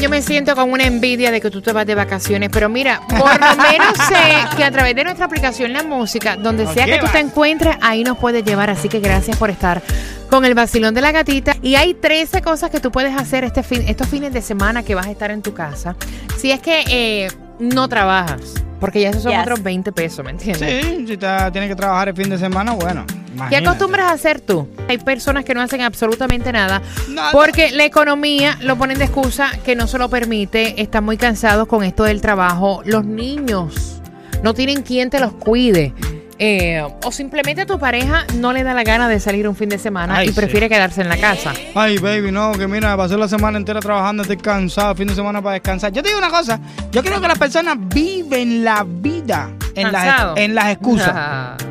Yo me siento con una envidia de que tú te vas de vacaciones, pero mira, por lo menos sé que a través de nuestra aplicación La Música, donde sea que tú te encuentres, ahí nos puedes llevar. Así que gracias por estar con el vacilón de la gatita. Y hay 13 cosas que tú puedes hacer este fin, estos fines de semana que vas a estar en tu casa. Si es que eh, no trabajas, porque ya esos son Yes. otros 20 pesos, ¿me entiendes? Sí, si te- tienes que trabajar el fin de semana, bueno. ¿Qué acostumbras a hacer tú? Hay personas que no hacen absolutamente nada Nada. porque la economía lo ponen de excusa que no se lo permite, están muy cansados con esto del trabajo. Los niños no tienen quien te los cuide. Eh, o simplemente tu pareja no le da la gana de salir un fin de semana Ay, y sí. prefiere quedarse en la casa. Ay, baby, no, que mira, pasé la semana entera trabajando, estoy cansado, fin de semana para descansar. Yo te digo una cosa, yo creo que las personas viven la vida en, las, en las excusas.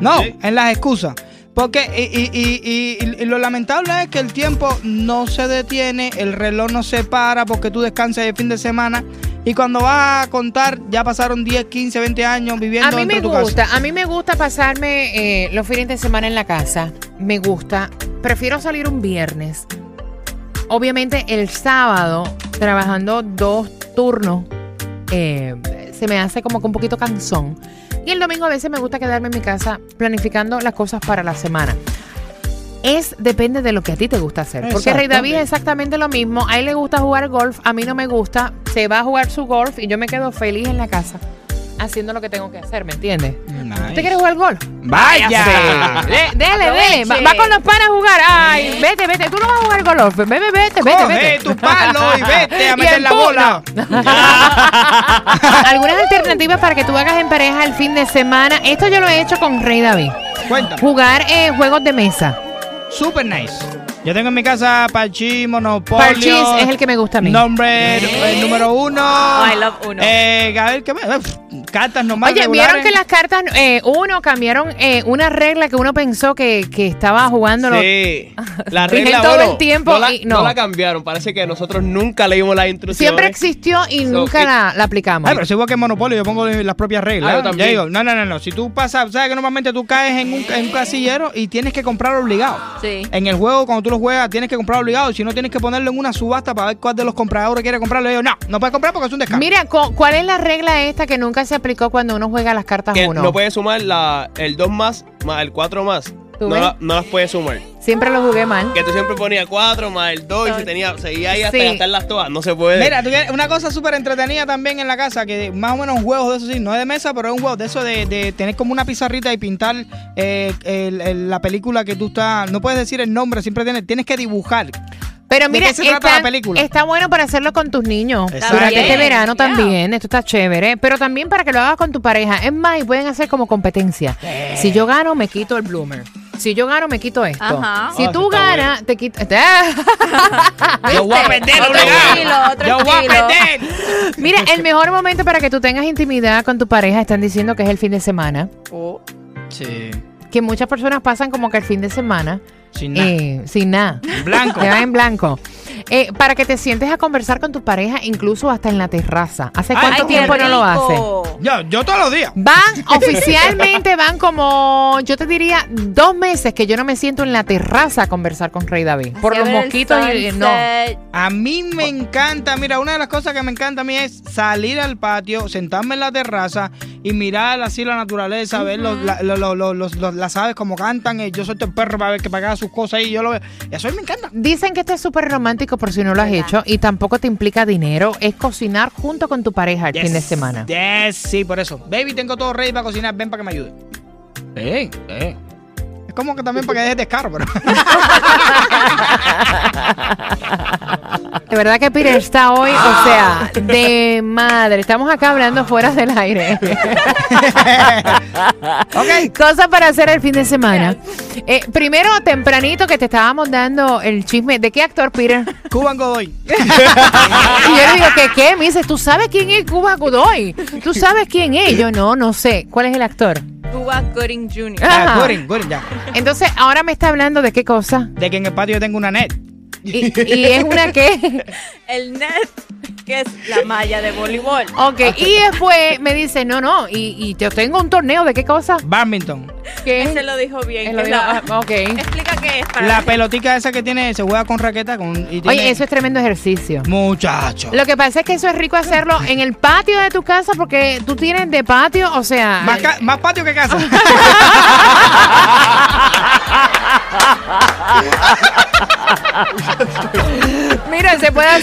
No, en las excusas. Porque y, y- y- y- y lo lamentable es que el tiempo no se detiene, el reloj no se para porque tú descansas el fin de semana y cuando vas a contar ya pasaron 10, 15, 20 años viviendo A mí me tu gusta, casa. a mí me gusta pasarme eh, los fines de semana en la casa. Me gusta. Prefiero salir un viernes. Obviamente el sábado, trabajando dos turnos, eh, se me hace como que un poquito cansón. Y el domingo a veces me gusta quedarme en mi casa planificando las cosas para la semana. Es depende de lo que a ti te gusta hacer. Porque Rey David es exactamente lo mismo. A él le gusta jugar golf, a mí no me gusta. Se va a jugar su golf y yo me quedo feliz en la casa haciendo lo que tengo que hacer, ¿me entiendes? Nice. ¿Usted quiere jugar golf? ¡Vaya! De- dele, dele. Va, va con los panas a jugar. Ay, vete, vete. Tú no vas a jugar golf. Vete, vete, vete, vete. Coge tu palo y vete a meter la bola. Algunas alternativas para que tú hagas en pareja el fin de semana. Esto yo lo he hecho con Rey David. Cuéntame. Jugar eh, juegos de mesa. Super nice. Yo tengo en mi casa Parchís, Monopolio. Parchís es el que me gusta a mí. Nombre el número uno. I love Uno. Eh, a ver, ¿qué más? Cartas normales. Oye, vieron que las cartas, eh, uno, cambiaron eh, una regla que uno pensó que, que estaba jugando. Sí. La regla todo bueno, el tiempo no la, y no. no la cambiaron. Parece que nosotros nunca leímos las instrucciones. Siempre existió y So, nunca la, la aplicamos. Ay, pero si que en Monopolio, yo pongo las propias reglas. Ah, yo Yo también. digo, no, no, no, no. Si tú pasas, sabes que normalmente tú caes en un, en un casillero y tienes que comprar obligado. Sí. En el juego, cuando tú lo juegas, tienes que comprar obligado. Si no, tienes que ponerlo en una subasta para ver cuál de los compradores quiere comprarlo. Yo digo, no, no puedes comprar porque es un descaro. Mira, cu- ¿cuál es la regla esta que nunca se aplicó cuando uno juega las cartas Que uno? no puedes sumar la, el 2 más más el 4 más. ¿Tú No, la- no las puedes sumar. Siempre lo jugué mal. Que tú siempre ponías 4 más el 2 y se tenía, seguía ahí hasta Sí. gastarlas todas. No se puede. Mira, tú quieres- una cosa súper entretenida también en la casa, que más o menos juegos de eso sí, no es de mesa, pero es un juego de eso de, de tener como una pizarrita y pintar eh, el- el- la película que tú estás, no puedes decir el nombre, siempre tienes, tienes que dibujar. Pero ¿De mira, qué se trata está, la película? está bueno para hacerlo con tus niños Exacto. durante Bien, este verano yeah. también. Esto está chévere. Pero también para que lo hagas con tu pareja. Es más, y pueden hacer como competencia. Si yo gano, me quito el bloomer. Si yo gano, me quito esto. Ajá. Si Ah, tú ganas, te quitas. Yo voy a perder, Otro obligado. estilo, otro Yo voy a perder. Mira, el mejor momento para que tú tengas intimidad con tu pareja, están diciendo que es el fin de semana. Oh. Sí, Que muchas personas pasan como que el fin de semana sin nada. eh, sin nada. En blanco. Te en blanco. Eh, para que te sientes a conversar con tu pareja, incluso hasta en la terraza. ¿Hace Ay, cuánto qué tiempo no lo hace? rico. Yo, yo todos los días. Van, oficialmente van como, yo te diría, dos meses que yo no me siento en la terraza a conversar con Rey David. Por Así los ver mosquitos y no. sunset. A mí me encanta, mira, una de las cosas que me encanta a mí es salir al patio, sentarme en la terraza y mirar así la naturaleza, ver los, la- lo- lo- lo- los- los- las aves como cantan. eh, Yo soy el perro para ver que paga sus cosas y yo lo veo. Eso a mí me encanta. Dicen que este es súper romántico por si no lo has hecho y tampoco te implica dinero. Es cocinar junto con tu pareja el fin de semana. yes, sí, por eso. Baby, tengo todo ready para cocinar, ven para que me ayude. Eh, eh. Es como que también para que dejes descaro, pero. De verdad que Peter está hoy, o sea, de madre. Estamos acá hablando fuera del aire. Ok. Cosas para hacer el fin de semana. Eh, primero, tempranito, que te estábamos dando el chisme. ¿De qué actor, Peter? Cuban Godoy. Y yo le digo, ¿qué qué? Me dice, ¿tú sabes quién es Cuba Godoy? ¿Tú sabes quién es? Yo, no, no sé. ¿Cuál es el actor? Cuba Gooding Jr. Ah, Gooding, Gooding, ya. Entonces, ahora me está hablando de qué cosa. De que en el patio yo tengo una net. ¿Y, y es una qué? El net, que es la malla de voleibol. Ok, y después me dice, no, no, y, y yo tengo un torneo de qué cosa. Badminton. ¿Qué? Ese lo dijo bien. Él lo que dijo, la- ah, ok. Explica qué es para La pelotica esa que tiene, se juega con raqueta con, y tiene... Oye, eso es tremendo ejercicio. Muchacho. Lo que pasa es que eso es rico hacerlo en el patio de tu casa porque tú tienes de patio, o sea... Más, ca- más patio que casa.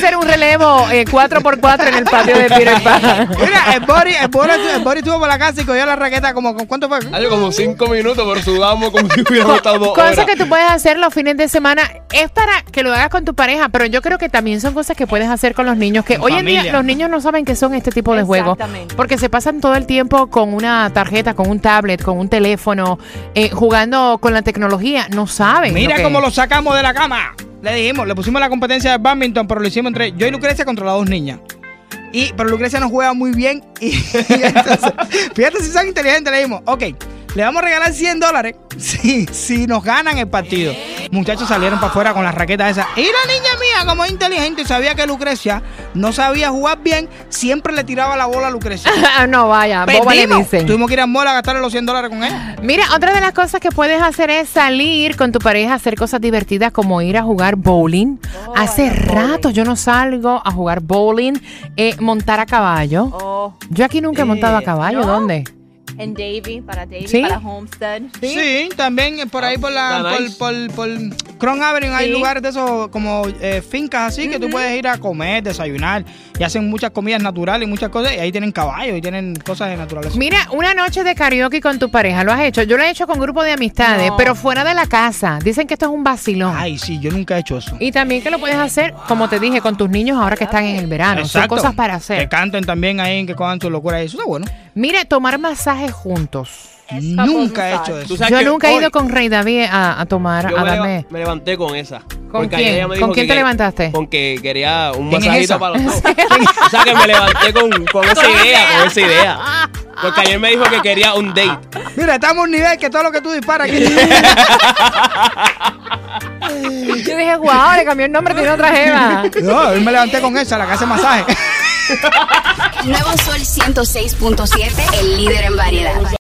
hacer un relevo eh, 4x4 en el patio de Peter Pan. Mira, el Bori, el, Bori, el Bori estuvo por la casa y cogió la raqueta como, ¿con ¿cuánto fue? Algo como cinco minutos, pero sudamos como si hubiéramos estado dos Cosas horas. que tú puedes hacer los fines de semana es para que lo hagas con tu pareja, pero yo creo que también son cosas que puedes hacer con los niños, que En hoy en día los niños no saben qué son este tipo de juegos, Exactamente. porque se pasan todo el tiempo con una tarjeta, con un tablet, con un teléfono, eh, jugando con la tecnología, no saben. Mira cómo lo sacamos de la cama. Le dijimos, le pusimos la competencia de badminton, pero lo hicimos entre yo y Lucrecia contra las dos niñas. Y, pero Lucrecia no juega muy bien. Y, fíjate si son inteligentes, le dijimos, ok, le vamos a regalar 100 dólares si, si nos ganan el partido. Muchachos salieron para afuera con las raquetas esas. Y la niña mía, como es inteligente y sabía que Lucrecia no sabía jugar bien, siempre le tiraba la bola a Lucrecia. no, vaya, boba le dicen. Tuvimos que ir a mola a gastarle los 100 dólares con él. Mira, otra de las cosas que puedes hacer es salir con tu pareja a hacer cosas divertidas como ir a jugar bowling. Oh, Hace bowling. rato yo no salgo a jugar bowling, eh, montar a caballo. Oh, Yo aquí nunca he montado a Eh, caballo, ¿no? ¿dónde? en Davy, para Davy, ¿Sí? para Homestead. Sí, también por ahí por la Está por, nice. por, por Crown Avenue hay Sí. lugares de esos como eh, fincas así que tú puedes ir a comer, desayunar y hacen muchas comidas naturales y muchas cosas y ahí tienen caballos y tienen cosas de naturaleza. Mira, una noche de karaoke con tu pareja, ¿lo has hecho? Yo lo he hecho con grupo de amistades, No. pero fuera de la casa. Dicen que esto es un vacilón. Ay, sí, yo nunca he hecho eso. Y también que lo puedes hacer, como te dije, con tus niños ahora que están en el verano. Son Exacto. cosas para Que hacer. canten también ahí, que cojan tu locura. Eso está bueno. Mira, tomar masajes juntos. Nunca he hecho eso. Yo nunca he ido con Rey David a, a tomar, yo a me, leva- darme. me levanté con esa. ¿Con Porque quién? ella me ¿Con dijo quién que te que- levantaste? Con que quería un ¿Quién es masajito para los dos. o sea que me levanté con, con esa idea, con esa idea. Porque ayer me dijo que quería un date. Mira, estamos a un nivel que todo lo que tú disparas aquí. Yo dije, wow, le cambió el nombre, tiene otra jeva. no, yo me levanté con esa, la que hace masaje. Nuevo Sol 106.7, el líder en variedad.